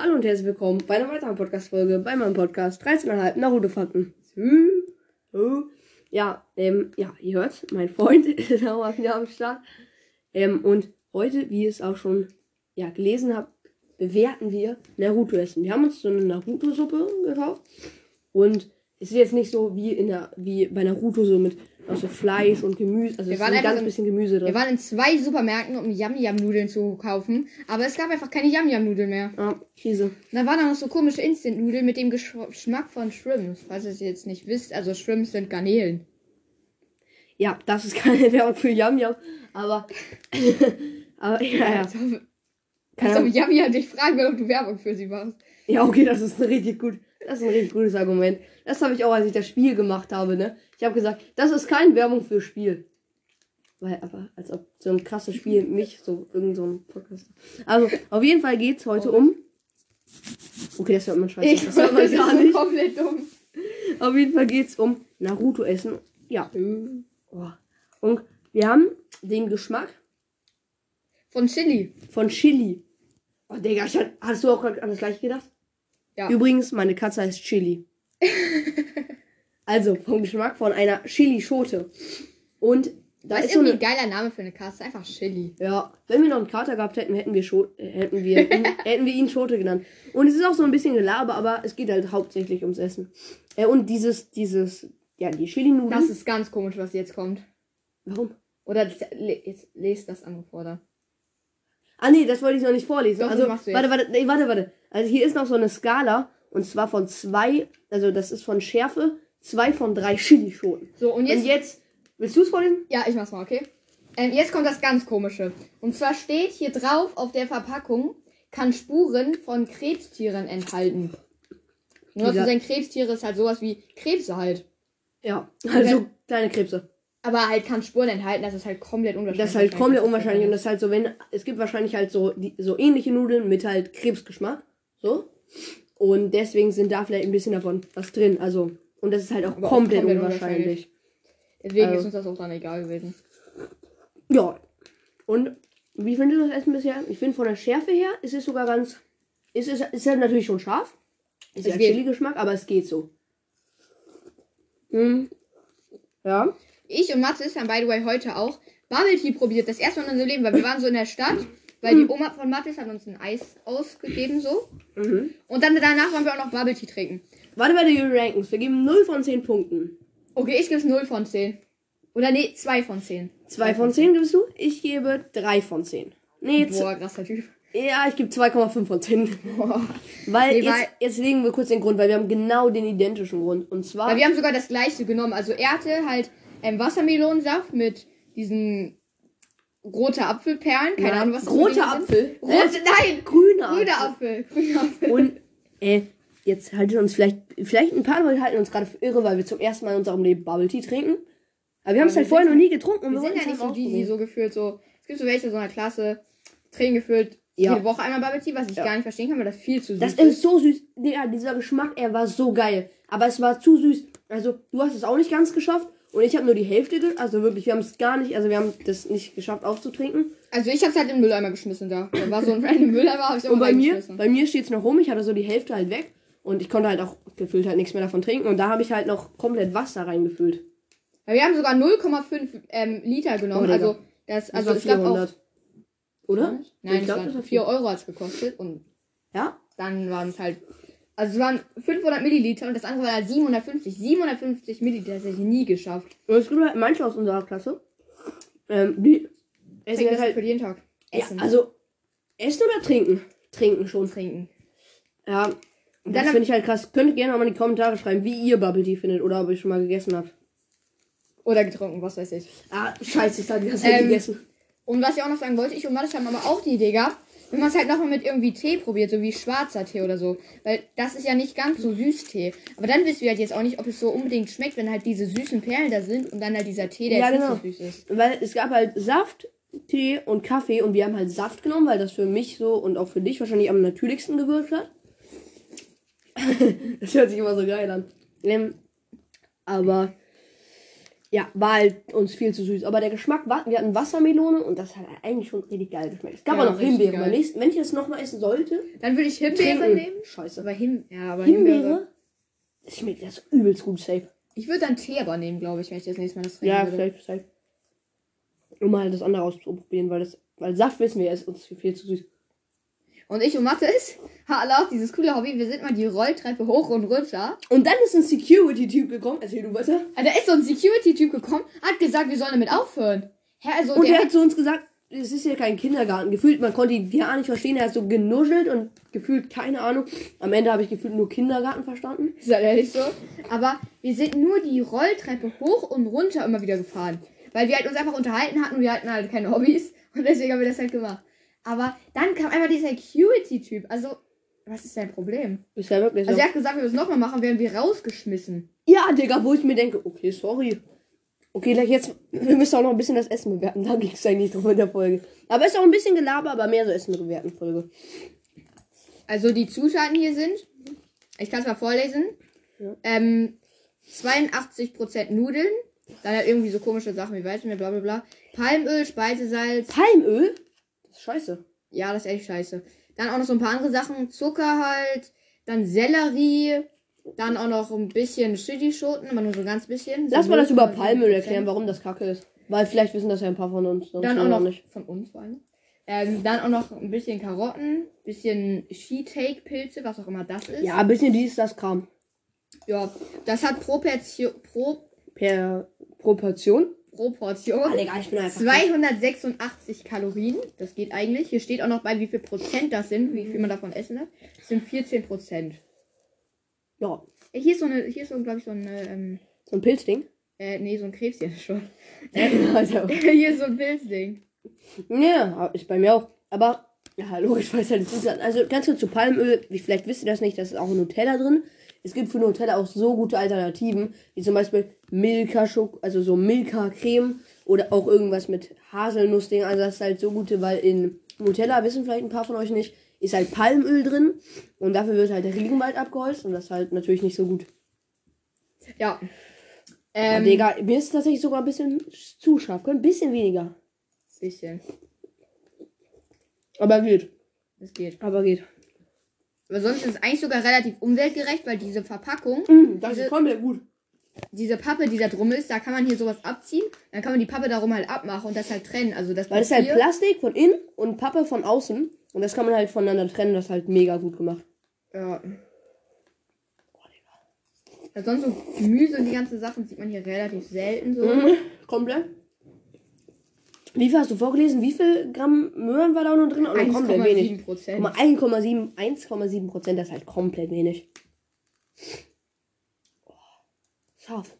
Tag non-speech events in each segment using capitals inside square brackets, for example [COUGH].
Hallo und herzlich willkommen bei einer weiteren Podcast-Folge bei meinem Podcast 13,5 Naruto-Fakten. Ja, ähm, ja, ihr hört, mein Freund [LAUGHS] ist auch wieder am Start. Ähm, und heute, wie ihr es auch schon ja, gelesen habt, bewerten wir Naruto-Essen. Wir haben uns so eine Naruto-Suppe gekauft und es ist jetzt nicht so wie in der, wie bei Naruto so mit also Fleisch und Gemüse. Also Wir waren ein ganz so- bisschen Gemüse drin. Wir waren in zwei Supermärkten, um Yam-Yam-Nudeln zu kaufen. Aber es gab einfach keine Yam-Yam-Nudeln mehr. Ja, Krise. Da waren dann noch so komische Instant-Nudeln mit dem Gesch- Geschmack von Shrimps. Falls ihr es jetzt nicht wisst, also Shrimps sind Garnelen. Ja, das ist [LAUGHS] keine Werbung für Yam Yam, aber [LAUGHS] aber ja, ja. Als ob, Keine als ob Ahnung. Yam-Yam dich fragen will, ob du Werbung für sie machst. Ja, okay, das ist richtig gut. Das ist ein richtig gutes Argument. Das habe ich auch, als ich das Spiel gemacht habe, ne? Ich habe gesagt, das ist keine Werbung für Spiel. Weil, aber, als ob so ein krasses Spiel mich so irgend so ein Podcast. Also, auf jeden Fall geht's heute um. Okay, das hört man scheiße. Ich das hört man [LAUGHS] gar nicht. komplett dumm. Auf jeden Fall geht's um Naruto essen. Ja. Oh. Und wir haben den Geschmack Von Chili. von Chili. Oh, Digga, ich hat, hast du auch an das gleiche gedacht? Ja. Übrigens, meine Katze heißt Chili. [LAUGHS] also, vom Geschmack von einer Chili-Schote. Und da Das ist ist so irgendwie eine. ein geiler Name für eine Katze. Einfach Chili. Ja, wenn wir noch einen Kater gehabt hätten, hätten wir, Scho äh, hätten, wir ihn, [LAUGHS] hätten wir ihn Schote genannt. Und es ist auch so ein bisschen Gelaber, aber es geht halt hauptsächlich ums Essen. Äh, und dieses, dieses, ja, die Chili-Nudeln. Das ist ganz komisch, was jetzt kommt. Warum? Oder le- jetzt lest das andere vor da. Ah nee, das wollte ich noch nicht vorlesen. Doch, also, machst du warte, warte, nee, warte, warte. Also hier ist noch so eine Skala und zwar von zwei, also das ist von Schärfe, zwei von drei Chili-Schoten. So, und jetzt Und jetzt, willst du es vorlesen? Ja, ich mach's mal, okay? Ähm, jetzt kommt das ganz komische. Und zwar steht hier drauf auf der Verpackung, kann Spuren von Krebstieren enthalten. Nur dazu Dieser- sagen, Krebstiere ist halt sowas wie Krebse halt. Ja, also kleine Krebse. Aber halt kann Spuren enthalten, das ist halt komplett unwahrscheinlich. Das ist halt komplett unwahrscheinlich und das das ist halt so, wenn, es gibt wahrscheinlich halt so, die, so ähnliche Nudeln mit halt Krebsgeschmack, so. Und deswegen sind da vielleicht ein bisschen davon was drin, also, und das ist halt auch komplett, komplett unwahrscheinlich. unwahrscheinlich. Deswegen Also- ist uns das auch dann egal gewesen. Ja. Und wie findet ihr das Essen bisher? Ich finde von der Schärfe her ist es sogar ganz. Ist es ist halt natürlich schon scharf. Ist ja. Chili-Geschmack, aber es geht so. Hm. Ja. Ich und Mathis haben, by the way, heute auch Bubble Tea probiert. Das erste Mal in unserem Leben, weil wir waren so in der Stadt, weil die Oma von Mathis hat uns ein Eis ausgegeben, so. Mhm. Und dann danach wollen wir auch noch Bubble Tea trinken. Warte bei den Rankings. Wir geben 0 von 10 Punkten. Okay, ich gebe es 0 von 10. Oder nee, 2 von 10. 2 von 10 gibst du? Ich gebe 3 von 10. Nee, Boah, krasser Typ. ja, ich gebe 2,5 von 10. Boah. Weil, Nee, jetzt, weil- jetzt legen wir kurz den Grund, weil wir haben genau den identischen Grund. Und zwar. Weil wir haben sogar das gleiche genommen. Also er hatte halt ähm, Wassermelonensaft mit diesen rote Apfelperlen. Keine Nein, Ahnung, was das Dinge Apfel. Rote, nein! grüner Grüner Apfel. Grüner Apfel. Und äh, jetzt halten uns vielleicht, vielleicht ein paar Leute halten uns gerade für irre, weil wir zum ersten Mal in unserem Leben Bubble Tea trinken. Aber wir haben es wir halt vorher noch nie getrunken. und Wir sind ja es nicht so die, die so gefühlt so. Es gibt so welche so einer Klasse, trinken gefühlt Ja. jede Woche einmal Bubble Tea, was ich Ja. gar nicht verstehen kann, weil das viel zu süß Das ist so süß. Digga, dieser Geschmack, er war so geil. Aber es war zu süß. Also, du hast es auch nicht ganz geschafft. Und ich habe nur die Hälfte, also wirklich, wir haben es gar nicht, also wir haben das nicht geschafft aufzutrinken. Also ich hab's halt in den Mülleimer geschmissen da. Da war so ein [LAUGHS] random Mülleimer, hab ich Und bei mir, bei mir steht es noch rum, ich hatte so die Hälfte halt weg. Und ich konnte halt auch gefühlt halt nichts mehr davon trinken. Und da habe ich halt noch komplett Wasser reingefüllt. Ja, wir haben sogar 0,5 ähm, Liter genommen. Oh, also das, Das also war ich glaube auch. 400. Oder? Nein, ich glaube, glaub, das war 4 Euro hat's gekostet und Ja? dann waren es halt. Also es waren 500 Milliliter und das andere war halt 750. 750 Milliliter, das hätte ich nie geschafft. Und es gibt halt manche aus unserer Klasse, ähm, die essen das halt für jeden Tag. Ja, Essen. also essen oder trinken? Trinken schon. trinken. Ja. Und das finde ich halt krass. Könnt ihr gerne mal in die Kommentare schreiben, wie ihr Bubble Tea findet oder ob ihr schon mal gegessen habt. Oder getrunken, was weiß ich. Ah, scheiße, ich habe die ganze Ähm, gegessen. Und was ich auch noch sagen wollte, ich und Mathis haben aber auch die Idee gehabt, wenn man es halt nochmal mit irgendwie Tee probiert, so wie schwarzer Tee oder so. Weil das ist ja nicht ganz so süß Tee. Aber dann wissen wir halt jetzt auch nicht, ob es so unbedingt schmeckt, wenn halt diese süßen Perlen da sind und dann halt dieser Tee, der Ja, jetzt genau. nicht so süß ist. Weil es gab halt Saft, Tee und Kaffee und wir haben halt Saft genommen, weil das für mich so und auch für dich wahrscheinlich am natürlichsten gewirkt hat. [LAUGHS] das hört sich immer so geil an. Ähm, aber Ja, war halt uns viel zu süß. Aber der Geschmack war, wir hatten Wassermelone und das hat eigentlich schon richtig geil geschmeckt. Es gab Ja, auch noch Himbeere. Beim nächsten- Wenn ich das nochmal essen sollte, Dann würde ich Himbeere trinken. nehmen. Scheiße. Aber Him ja, aber Himbeere. Himbeere? Das schmeckt das übelst gut, safe. Ich würde dann Tee aber nehmen, glaube ich, wenn ich das nächste Mal das trinken Ja, würde. safe, safe. Um mal das andere auszuprobieren, weil das, weil Saft wissen wir, ist uns viel zu süß. Und ich und Mathis auch dieses coole Hobby. Wir sind mal die Rolltreppe hoch und runter. Und dann ist ein Security-Typ gekommen. Erzähl du weiter. Also, da ist so ein Security-Typ gekommen, hat gesagt, wir sollen damit aufhören. Hä, also Und er hat zu uns gesagt, es ist ja kein Kindergarten. Gefühlt, man konnte ihn gar nicht verstehen. Er hat so genuschelt und gefühlt, keine Ahnung. Am Ende habe ich gefühlt nur Kindergarten verstanden. Ist halt ehrlich so. Aber wir sind nur die Rolltreppe hoch und runter immer wieder gefahren. Weil wir halt uns einfach unterhalten hatten und wir hatten halt keine Hobbys. Und deswegen haben wir das halt gemacht. Aber dann kam einfach dieser Security-Typ. Also, was ist sein Problem? Ist ja wirklich so. Also er hat gesagt, wir es nochmal machen, werden wir rausgeschmissen. ja, Digga, wo ich mir denke, okay, sorry. Okay, gleich jetzt, wir müssen auch noch ein bisschen das Essen bewerten. Da ging es eigentlich drum in der Folge. Aber ist auch ein bisschen Gelaber, aber mehr so Essen bewerten Folge. Also die Zutaten hier sind, ich kann es mal vorlesen, Ja. ähm, 82% Nudeln, dann halt irgendwie so komische Sachen wie Weizenmehl, bla bla bla, Palmöl, Speisesalz, Palmöl? Scheiße. ja, das ist echt scheiße. Dann auch noch so ein paar andere Sachen, Zucker halt, dann Sellerie, dann auch noch ein bisschen Chili-Schoten, aber nur so ein ganz bisschen. Lass so mal das über 0,7%. Palmöl erklären, warum das kacke ist. Weil vielleicht wissen das ja ein paar von uns. Dann auch noch nicht. von uns vor allem. Ähm, dann auch noch ein bisschen Karotten, bisschen Shiitake-Pilze, was auch immer das ist. Ja, ein bisschen dies, das Kram. Ja, das hat pro, Portion, pro, Per Proportion. Pro Portion Ah, Digga, ich bin einfach. 286 Kalorien. Das geht eigentlich. Hier steht auch noch bei, wie viel Prozent das sind, wie viel man davon essen darf. Das sind 14 Prozent. Ja, Hier ist so eine, hier ist so, glaube ich, so ein, ähm, so ein Pilzding. äh, nee, so ein Krebschen [LAUGHS] schon. also, [LAUGHS] hier ist so ein Pilzding. ja, ist bei mir auch. Aber, ja, logisch, weil es halt. Also, ganz kurz zu Palmöl. Wie vielleicht wisst ihr das nicht, da ist auch Nutella drin. Es gibt für Nutella auch so gute Alternativen, wie zum Beispiel Milka Schok, also so Milka Creme oder auch irgendwas mit Haselnussding. Also das ist halt so gute, weil in Nutella wissen vielleicht ein paar von euch nicht, ist halt Palmöl drin und dafür wird halt der Regenwald abgeholzt und das ist halt natürlich nicht so gut. Ja. Ähm, Digga, mir ist tatsächlich sogar ein bisschen zu scharf, ein bisschen weniger, bisschen. aber geht, Das geht. aber geht. Aber sonst ist es eigentlich sogar relativ umweltgerecht, weil diese Verpackung, Mm, das Diese- ist komplett gut. Diese Pappe, die da drum ist, da kann man hier sowas abziehen. Dann kann man die Pappe darum halt abmachen und das halt trennen. Also das Weil es ist halt Plastik von innen und Pappe von außen. Und das kann man halt voneinander trennen. Das ist halt mega gut gemacht. Ja. Ja, sonst so Gemüse und die ganzen Sachen sieht man hier relativ selten so. Mhm. Komplett. Wie viel hast du vorgelesen? Wie viel Gramm Möhren war da noch drin? Oder komplett wenig? 1,7 Prozent. Guck mal, 1,7 1,7 Prozent, das ist halt komplett wenig. Scharf.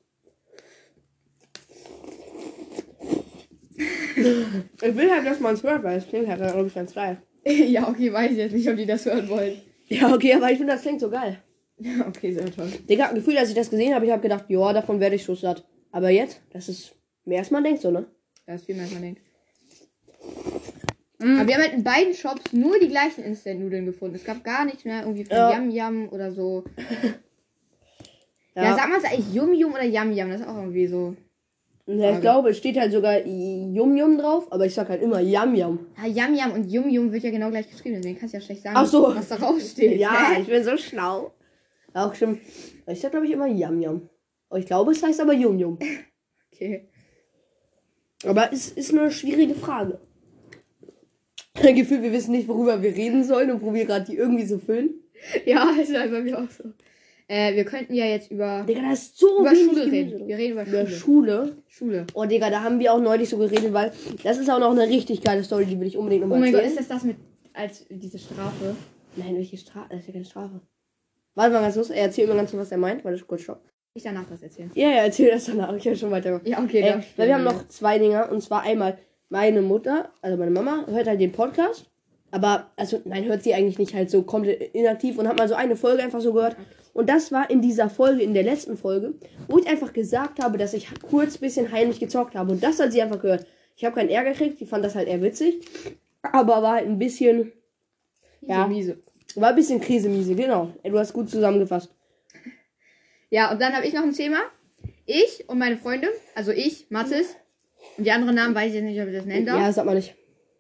Ich will halt, dass man es hört, weil es klingt halt, glaube ich, ganz geil. [LAUGHS] ja, okay, weiß ich jetzt nicht, ob die das hören wollen. Ja, okay, aber ich finde, das klingt so geil. Ja, okay, sehr toll. Digga, Gefühl, als ich das gesehen habe, ich habe gedacht, ja, davon werde ich schon satt. Aber jetzt, das ist mehr als man denkt, so, ne? Das ist viel mehr, als man denkt. Mhm. Aber wir haben halt in beiden Shops nur die gleichen Instant-Nudeln gefunden. Es gab gar nichts mehr irgendwie von Ja. Yam Yam oder so. [LAUGHS] Ja, Ja, sag mal, es eigentlich Yum Yum oder Yam Yam? Das ist auch irgendwie so. ja ich glaube, es steht halt sogar Yum Yum drauf, aber ich sag halt immer Yam Yam. Ja, Yam Yam und Yum Yum wird ja genau gleich geschrieben, deswegen kannst du ja schlecht sagen, Ach so. was da draufsteht. Ja, ich bin so schlau. Auch stimmt. Ich sag, glaube ich, immer Yam Yam. Ich glaube, es heißt aber Yum Yum. [LAUGHS] Okay. Aber es ist eine schwierige Frage. Ein Gefühl, wir wissen nicht, worüber wir reden sollen und probieren gerade die irgendwie zu füllen. Ja, [LAUGHS] ist halt bei mir auch so. Äh, wir könnten ja jetzt über, Digga, da ist so über Schule Gemüse reden. Wir reden über Über Schule. Schule. Schule. Oh, Digga, da haben wir auch neulich so geredet, weil das ist auch noch eine richtig geile Story, die will ich unbedingt Oh nochmal mein Gott, erzählen. ist das das mit, als diese Strafe? Nein, welche Strafe? Das ist ja keine Strafe. Warte mal ganz los. Er erzählt mir ganz kurz, was er meint. Warte, kurz stopp. Ich danach das erzählen. Ja, ja, erzähl das danach. Ich habe schon weiter. Ja, okay. Äh, darf ich weil wir haben noch zwei Dinger. Und zwar einmal meine Mutter, also meine Mama, hört halt den Podcast. Aber, also, nein, hört sie eigentlich nicht halt so komplett inaktiv und hat mal so eine Folge einfach so gehört. Und das war in dieser Folge, in der letzten Folge, wo ich einfach gesagt habe, dass ich kurz ein bisschen heimlich gezockt habe. Und das hat sie einfach gehört. Ich habe keinen Ärger gekriegt, die fand das halt eher witzig. Aber war halt ein bisschen, ja. Miese. war ein bisschen Krise-Miese, genau. Du hast gut zusammengefasst. Ja, und dann habe ich noch ein Thema. ich und meine Freunde, also ich, Mathis, und die anderen Namen weiß ich jetzt nicht, ob ich das nennen darf. Ja, sag mal nicht.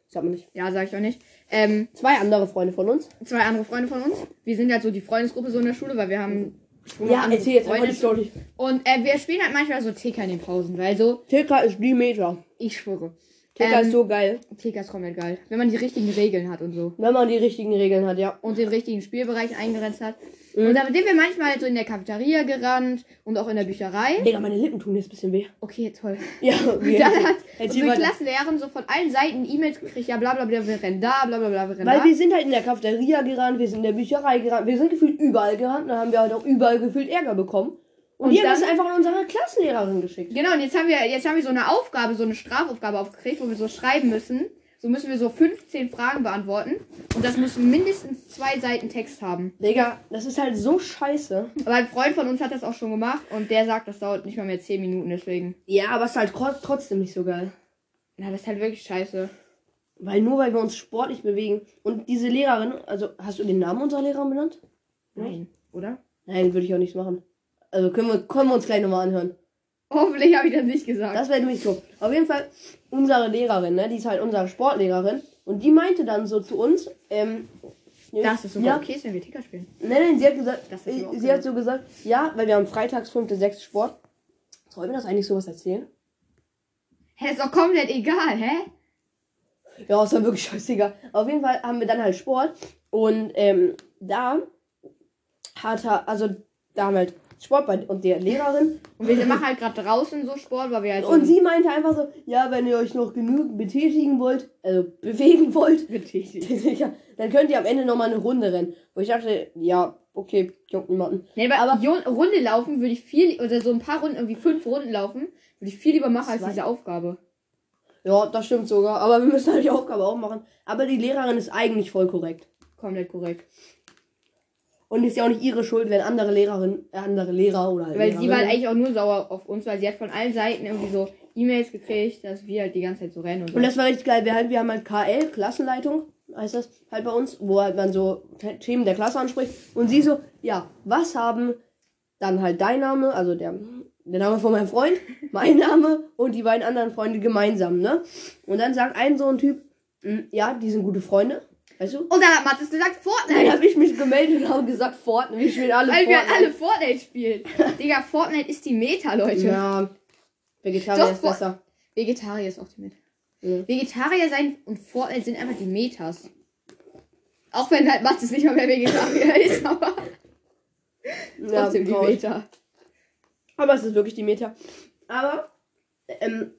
Sag mal nicht. Ja, sag ich auch nicht. Ähm, Zwei andere Freunde von uns. zwei andere Freunde von uns. Wir sind halt so die Freundesgruppe so in der Schule, weil wir haben Ja, erzähl jetzt Freunde. die Story. Und äh, wir spielen halt manchmal so TK in den Pausen, weil so, TK ist die Meta. ich schwöre. TK Ähm, ist so geil. TK ist komplett geil. Wenn man die richtigen Regeln hat und so. Wenn man die richtigen Regeln hat, ja. Und den richtigen Spielbereich eingrenzt hat. Mhm. Und da sind wir manchmal so in der Cafeteria gerannt und auch in der Bücherei. Digga, meine Lippen tun jetzt ein bisschen weh. Okay, toll. [LAUGHS] Ja, [LAUGHS] Und dann hat unsere. Klassenlehrerin so von allen Seiten E-Mails gekriegt, ja bla bla bla, wir rennen da, bla bla bla, wir rennen Weil da. wir sind halt in der Cafeteria gerannt, wir sind in der Bücherei gerannt, wir sind gefühlt überall gerannt, dann haben wir halt auch überall gefühlt Ärger bekommen. Und, die haben das einfach an unsere Klassenlehrerin geschickt. Genau, und jetzt haben wir, jetzt haben wir so eine Aufgabe, so eine Strafaufgabe aufgekriegt, wo wir so schreiben müssen. So müssen wir so 15 Fragen beantworten. Und das muss mindestens zwei Seiten Text haben. Digga, das ist halt so scheiße. Aber ein Freund von uns hat das auch schon gemacht und der sagt, das dauert nicht mal mehr 10 Minuten, deswegen. Ja, aber es ist halt tro- trotzdem nicht so geil. Na, das ist halt wirklich scheiße. Weil nur weil wir uns sportlich bewegen. Und diese Lehrerin, also hast du den Namen unserer Lehrerin benannt? Nein, oder? Nein, würde ich auch nicht machen. Also können wir, können wir uns gleich nochmal anhören. Hoffentlich habe ich das nicht gesagt. Das wäre nämlich so. Auf jeden Fall, unsere Lehrerin, ne, die ist halt unsere Sportlehrerin. Und die meinte dann so zu uns, ähm, Das ist sogar ja, okay, ist, wenn wir Ticker spielen. Nein, nein, sie hat gesagt, sie hat so gesagt, ja, weil wir haben freitags, fünfte, sechste Sport. Sollen wir das eigentlich sowas erzählen? Hä, ist doch komplett egal, hä? Ja, ist dann wirklich scheißegal. Auf jeden Fall haben wir dann halt Sport. Und ähm, da hat er, also da haben wir halt Sport bei und der Lehrerin. Und wir machen halt gerade draußen so Sport, weil wir halt so Und sie meinte einfach so, ja, wenn ihr euch noch genug betätigen wollt, also bewegen wollt, [LAUGHS] ja, dann könnt ihr am Ende nochmal eine Runde rennen. Wo ich dachte, ja, okay, juckt niemanden. Nee, aber, Runde laufen würde ich viel, oder so ein paar Runden, irgendwie fünf Runden laufen, würde ich viel lieber machen als diese Aufgabe. Ja, das stimmt sogar. Aber wir müssen halt die Aufgabe auch machen. Aber die Lehrerin ist eigentlich voll korrekt. Komplett korrekt. Und ist ja auch nicht ihre Schuld, wenn andere Lehrerin, äh, andere Lehrer oder Weil sie war halt Lehrerinnen- eigentlich auch nur sauer auf uns, weil sie hat von allen Seiten irgendwie so E-Mails gekriegt, dass wir halt die ganze Zeit so rennen und so. Und das war richtig geil. Wir, halt, wir haben halt KL, Klassenleitung, heißt das halt bei uns, wo halt man so The- Themen der Klasse anspricht. Und sie so, ja, was haben dann halt dein Name, also der, der Name von meinem Freund, mein Name und die beiden anderen Freunde gemeinsam, ne? Und dann sagt ein so ein Typ, "Mm, ja, die sind gute Freunde, weißt du? und dann hat Mathis gesagt, Dann Fortnite! habe ich mich gemeldet und habe gesagt, Fortnite, wir spielen alle Weil wir Fortnite. alle Fortnite spielen. Digga, Fortnite ist die Meta, Leute. Ja, Vegetarier Doch, ist Fort- besser. Vegetarier ist auch die Meta. Ja. Vegetarier sein und Fortnite sind einfach die Metas. Auch wenn halt Mathis nicht mal mehr Vegetarier [LAUGHS] ist, aber Ja, trotzdem die. Meta. Aber es ist wirklich die Meta. Aber, ähm,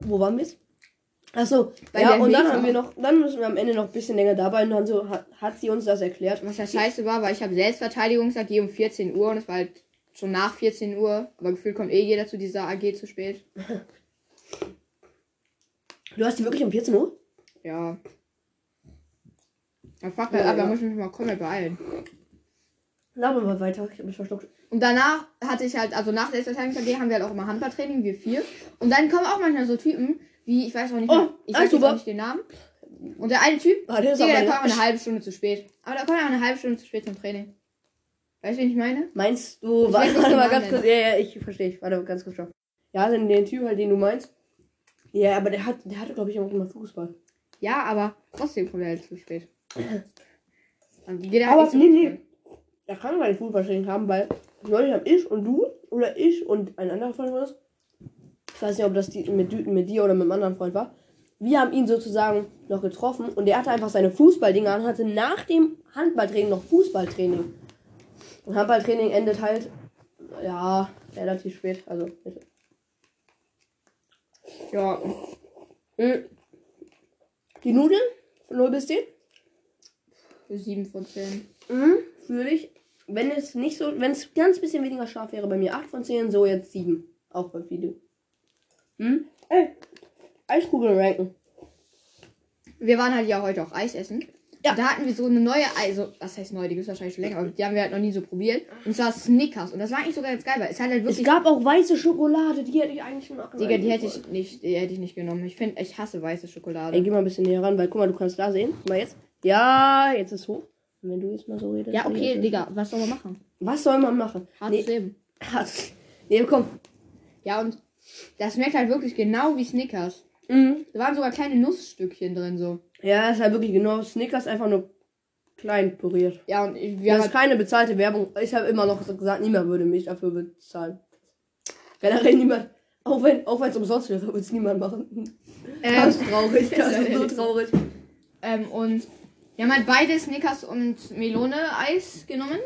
wo waren wir jetzt? Achso, Bei ja, und dann haben wir noch, dann müssen wir am Ende noch ein bisschen länger dabei und dann so hat, hat sie uns das erklärt. Was ja scheiße war, weil ich habe Selbstverteidigungs-AG um 14 Uhr und es war halt schon nach 14 Uhr. Aber gefühlt kommt eh jeder zu dieser AG zu spät. [LAUGHS] Du hast die wirklich um 14 Uhr? Ja. Ja, fuck, Ja, halt, aber ja. da muss ich mich mal komplett beeilen. Laber mal weiter, ich hab mich verschluckt. Und danach hatte ich halt, also nach der Selbstverteidigungs-AG haben wir halt auch immer Handballtraining, wir vier. Und dann kommen auch manchmal so Typen, wie, ich weiß auch nicht, Oh, ich weiß jetzt auch nicht den Namen. Und der eine Typ, Ah, der Digga, der aber eine halbe Stunde zu spät. Aber der kommt aber eine halbe Stunde zu spät zum Training. Weißt du, wen ich meine? Meinst du, Ich warte, mal ganz kurz, ja, ja, ich verstehe, ich warte ganz kurz schon. Ja, den, den Typ halt, den du meinst. Ja, aber der hat, der hatte, glaube ich, auch immer Fußball. Ja, aber trotzdem kommt er halt zu spät. [CLEARS THROAT] Und jeder Aber nee, nee. Er kann gar nicht Fußballtraining haben, weil neulich haben ich und du oder ich und ein anderer von uns, ich weiß nicht, ob das die, mit, mit dir oder mit einem anderen Freund war, wir haben ihn sozusagen noch getroffen und der hatte einfach seine Fußballdinger und hatte nach dem Handballtraining noch Fußballtraining. Und Handballtraining endet halt, ja, relativ spät, also bitte. Ja, Mhm. Die Nudeln von 0 bis 10? für 7 von 10. Mhm, fühle ich. Wenn es nicht so, wenn es ganz bisschen weniger scharf wäre, bei mir 8 von 10, so jetzt 7. Auch bei Video. Hm? Ey, Eiskugeln ranken. Wir waren halt ja heute auch Eis essen. Ja. Da hatten wir so eine neue, also, was heißt neu, die gibt es wahrscheinlich schon länger, aber die haben wir halt noch nie so probiert. Und zwar Snickers. Und das war eigentlich sogar ganz geil, weil es hat halt Es wirklich. gab auch weiße Schokolade, die hätte ich eigentlich schon machen Digga, die hätte ich nicht, die hätte ich nicht genommen. Ich finde, ich hasse weiße Schokolade. Ey, geh mal ein bisschen näher ran, weil guck mal, du kannst da sehen. Guck mal jetzt. Ja, jetzt ist hoch. Und wenn du jetzt mal so redest. ja, okay, Digga, was soll man machen? Was soll man machen? Hartes Nee, Leben. Hartes. Nee, komm. Ja, und das schmeckt halt wirklich genau wie Snickers. Mhm. Da waren sogar kleine Nussstückchen drin so. Ja, ist halt wirklich genau Snickers einfach nur klein püriert. Ja, und ich, wir Das haben ist keine bezahlte Werbung. Ich habe immer noch gesagt, niemand würde mich dafür bezahlen. Generell niemand. Auch wenn auch wenn es umsonst wäre, würde es niemand machen. ähm, Das ist traurig. [LAUGHS] Das ist so traurig. ähm, und wir haben halt beide Snickers und Melone-Eis genommen.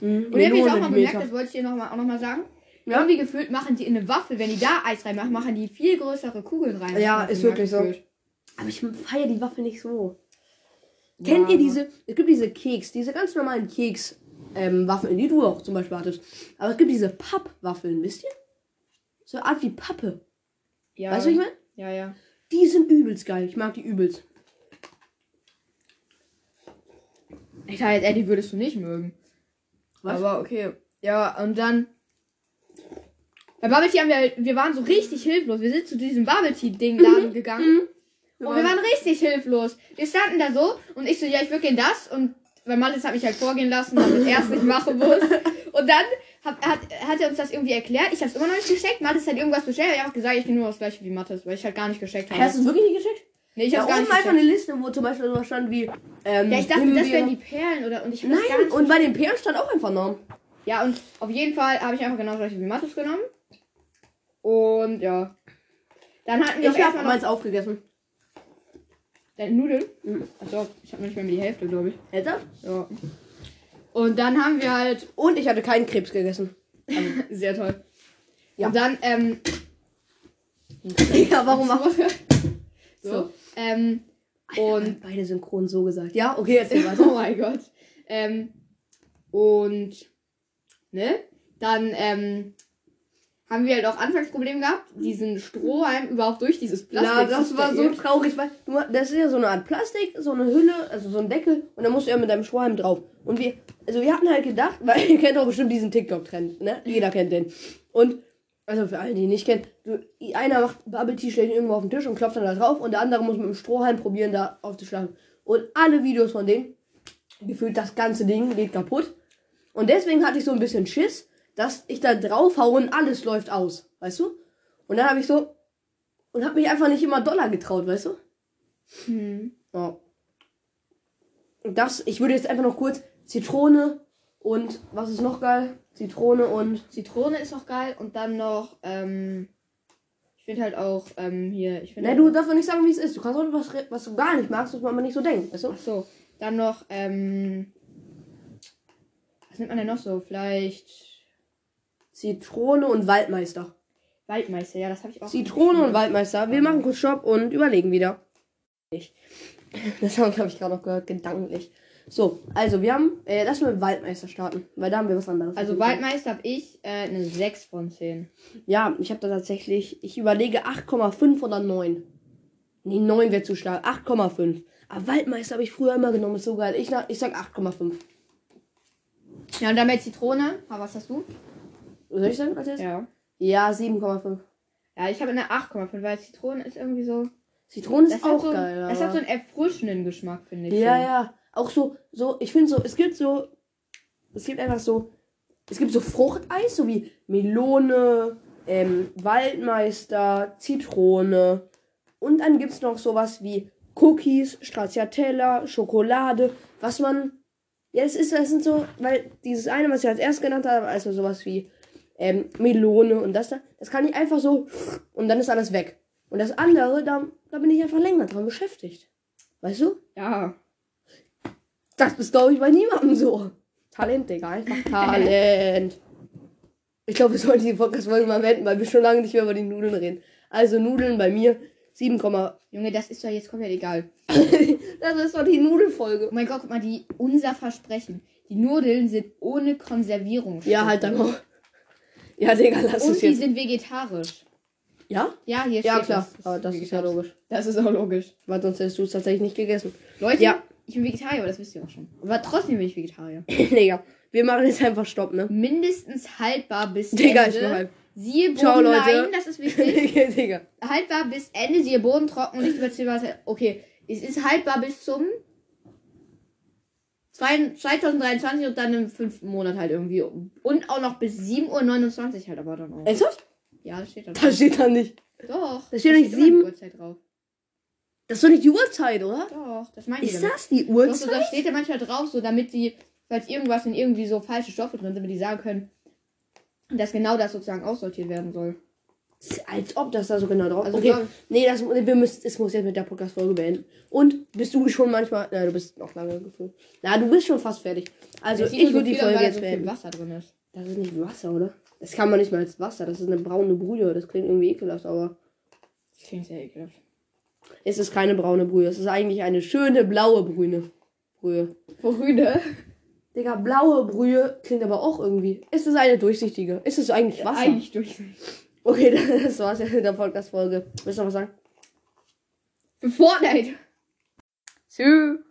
Mhm. Und ich habe jetzt auch Melone, mal bemerkt, das wollte ich dir noch mal, auch noch mal sagen. Ja? Irgendwie gefühlt machen die in eine Waffel, wenn die da Eis reinmachen, machen die viel größere Kugeln rein. Ja, ist wirklich so. Aber ich feiere die Waffe nicht so. Ja, Kennt ihr diese? Es gibt diese Keks, diese ganz normalen Keks. Ähm, Waffeln, die du auch zum Beispiel hattest. Aber es gibt diese Pappwaffeln, wisst ihr? So eine Art wie Pappe. Ja, Weißt du, was ich meine? Ja, ja. Die sind übelst geil. Ich mag die übelst. Ich dachte jetzt, ey, die würdest du nicht mögen. Was? Aber okay. Ja, und dann. Bei Bubble Tea haben wir wir waren so richtig hilflos. Wir sind zu diesem Bubble Tea Ding Laden gegangen. Mhm. Und wir waren richtig hilflos. Wir standen da so und ich so, ja, ich würde gern das. Und weil Malis hat mich halt vorgehen lassen, damit er es nicht machen muss. [LAUGHS] Und dann hat, hat, hat er uns das irgendwie erklärt. Ich habe es immer noch nicht gecheckt. Mathis hat irgendwas bestellt. Ich habe einfach gesagt, ich bin nur das gleiche wie Mathis, weil ich halt gar nicht gecheckt habe. Hast du es wirklich nicht gecheckt? nee, ich Ja, habe gar oben nicht einfach gecheckt. eine Liste, wo zum Beispiel sowas stand wie. Ähm, Ja, ich dachte, das wären die Perlen oder und ich hab das gar Nein, nicht und bei den Perlen stand auch einfach Norm. Ja, und auf jeden Fall habe ich einfach genau das gleiche wie Mathis genommen. Und ja. Dann hatten wir Ich habe meins aufgegessen. deine Nudeln. Mhm. Achso, ich habe noch nicht mehr die Hälfte, glaube ich. Ernsthaft? Ja. Und dann haben wir halt. Und ich hatte keinen Krebs gegessen. [LAUGHS] Sehr toll. Ja. Und dann, ähm. Ja, warum mach [LAUGHS] so. So. Ähm. Und. Beide synchron so gesagt. Ja, okay, [LAUGHS] oh weiter. mein Gott. Ähm. Und. Ne? Dann, ähm. Haben wir halt auch Anfangsproblem gehabt, diesen Strohhalm überhaupt durch dieses Plastik Ja, zu das war so traurig, weil das ist ja so eine Art Plastik, so eine Hülle, also so ein Deckel und dann musst du ja mit deinem Strohhalm drauf. Und wir, also wir hatten halt gedacht, [LAUGHS] weil ihr kennt doch bestimmt diesen TikTok-Trend, ne? Jeder kennt den. Und, also für alle, die ihn nicht kennen, du, einer macht Bubble Tea, stellt ihn irgendwo auf den Tisch und klopft dann da drauf und der andere muss mit dem Strohhalm probieren, da aufzuschlagen. Und alle Videos von denen, gefühlt das ganze Ding geht kaputt. Und deswegen hatte ich so ein bisschen Schiss, dass ich da drauf hau und alles läuft aus, weißt du? Und dann habe ich so und habe mich einfach nicht immer doller getraut, weißt du? Hm. Ja. Und das, ich würde jetzt einfach noch kurz Zitrone und was ist noch geil? Zitrone und Zitrone ist auch geil und dann noch, ähm, ich finde halt auch, ähm, hier, ich finde. Ne, du darfst doch nicht sagen, wie es ist. Du kannst auch was, was du gar nicht magst, was man aber nicht so denkt, weißt du? Ach so, dann noch, ähm, was nimmt man denn noch so? Vielleicht Zitrone und Waldmeister. Waldmeister, ja, das habe ich auch. Zitrone und Waldmeister. Wir machen kurz Stopp und überlegen wieder. Ich. [LAUGHS] Das haben wir, glaube ich, gerade noch gehört, gedanklich. So, also wir haben, äh, lass mal mit Waldmeister starten, weil da haben wir was anderes. Also Waldmeister habe ich äh, eine 6 von 10. Ja, ich habe da tatsächlich, ich überlege 8,5 oder 9. Nee, 9 wäre zu stark. 8,5. Aber Waldmeister habe ich früher immer genommen, ist so geil. Ich, ich sag 8,5. Ja, und dann bei Zitrone, ah, was hast du? Soll ich sagen, als erstes? Ja. Ja, 7,5. Ja, ich habe eine 8,5, weil Zitrone ist irgendwie so. Zitrone ist auch so, geil. Aber- hat so einen erfrischenden Geschmack, finde ich. Ja, so. ja. Auch so, so, ich finde so, es gibt so, es gibt einfach so, es gibt so Fruchteis, so wie Melone, ähm, Waldmeister, Zitrone. Und dann gibt es noch sowas wie Cookies, Stracciatella, Schokolade, was man, ja, es ist, das sind so, weil dieses eine, was ich als erstes genannt habe, also sowas wie ähm, Melone und das da, das kann ich einfach so, und dann ist alles weg. Und das andere, da, da bin ich einfach länger dran beschäftigt. Weißt du? Ja. Das ist, glaube ich, bei niemandem so. Talent, Digga. Einfach [LAUGHS] Talent. Ich glaube, wir sollten die Podcast-Folge mal wenden, weil wir schon lange nicht mehr über die Nudeln reden. Also Nudeln bei mir 7, Junge, das ist doch jetzt komplett egal. [LAUGHS] das ist doch die Nudelfolge. Oh mein Gott, guck mal, die, unser Versprechen. Die Nudeln sind ohne Konservierung. Ja, halt dann auch. Ja, Digga, lass Und es die jetzt. sind vegetarisch. Ja? Ja, hier Ja, steht klar. das. Aber das ist ja logisch. Das ist auch logisch. Weil sonst hättest du es tatsächlich nicht gegessen. Leute, Ja. ich bin Vegetarier, aber das wisst ihr auch schon. Aber trotzdem bin ich Vegetarier. [LAUGHS] Digga, wir machen jetzt einfach Stopp, ne? Mindestens haltbar bis Digga, Ende. ich mach halb. Siehe Ciao, Bodenlein, Leute. das ist wichtig. [LAUGHS] Digga. haltbar bis Ende, siehe Boden trocken und nicht überziehbar. Okay, es ist haltbar bis zum 2023 und dann im fünften Monat halt irgendwie. Und auch noch bis 7.29 Uhr halt aber dann auch. Ernsthaft? Ja, das steht da. Das steht da nicht. Doch. Da steht nicht immer die sieben. Uhrzeit drauf. Das ist doch nicht die Uhrzeit, oder? Doch, das meine ich Ist damit. das die Doch, so, Uhrzeit? da steht ja manchmal drauf, so damit sie, falls irgendwas in irgendwie so falsche Stoffe drin sind, damit die sagen können, dass genau das sozusagen aussortiert werden soll. Als ob das da so genau drauf Also Okay, glaub- nee, das, wir müssen, es muss jetzt mit der Podcast-Folge beenden. Und bist du schon manchmal. Na, du bist noch lange gefühlt. Na, du bist schon fast fertig. Also, ich würde die viel aus, Folge jetzt so beenden. Wasser drin ist. Das ist nicht Wasser, oder? Das kann man nicht mal als Wasser. Das ist eine braune Brühe. Das klingt irgendwie ekelhaft, aber Das klingt sehr ekelhaft. es ist keine braune Brühe. Es ist eigentlich eine schöne blaue Brühe. Brühe. Grüne. Digga, blaue Brühe klingt aber auch irgendwie. Ist es eine durchsichtige? Ist es eigentlich Wasser? Eigentlich durch. Okay, [LAUGHS] das war's jetzt mit der Podcast-Folge. Willst du noch was sagen? Fortnite. Tschüss.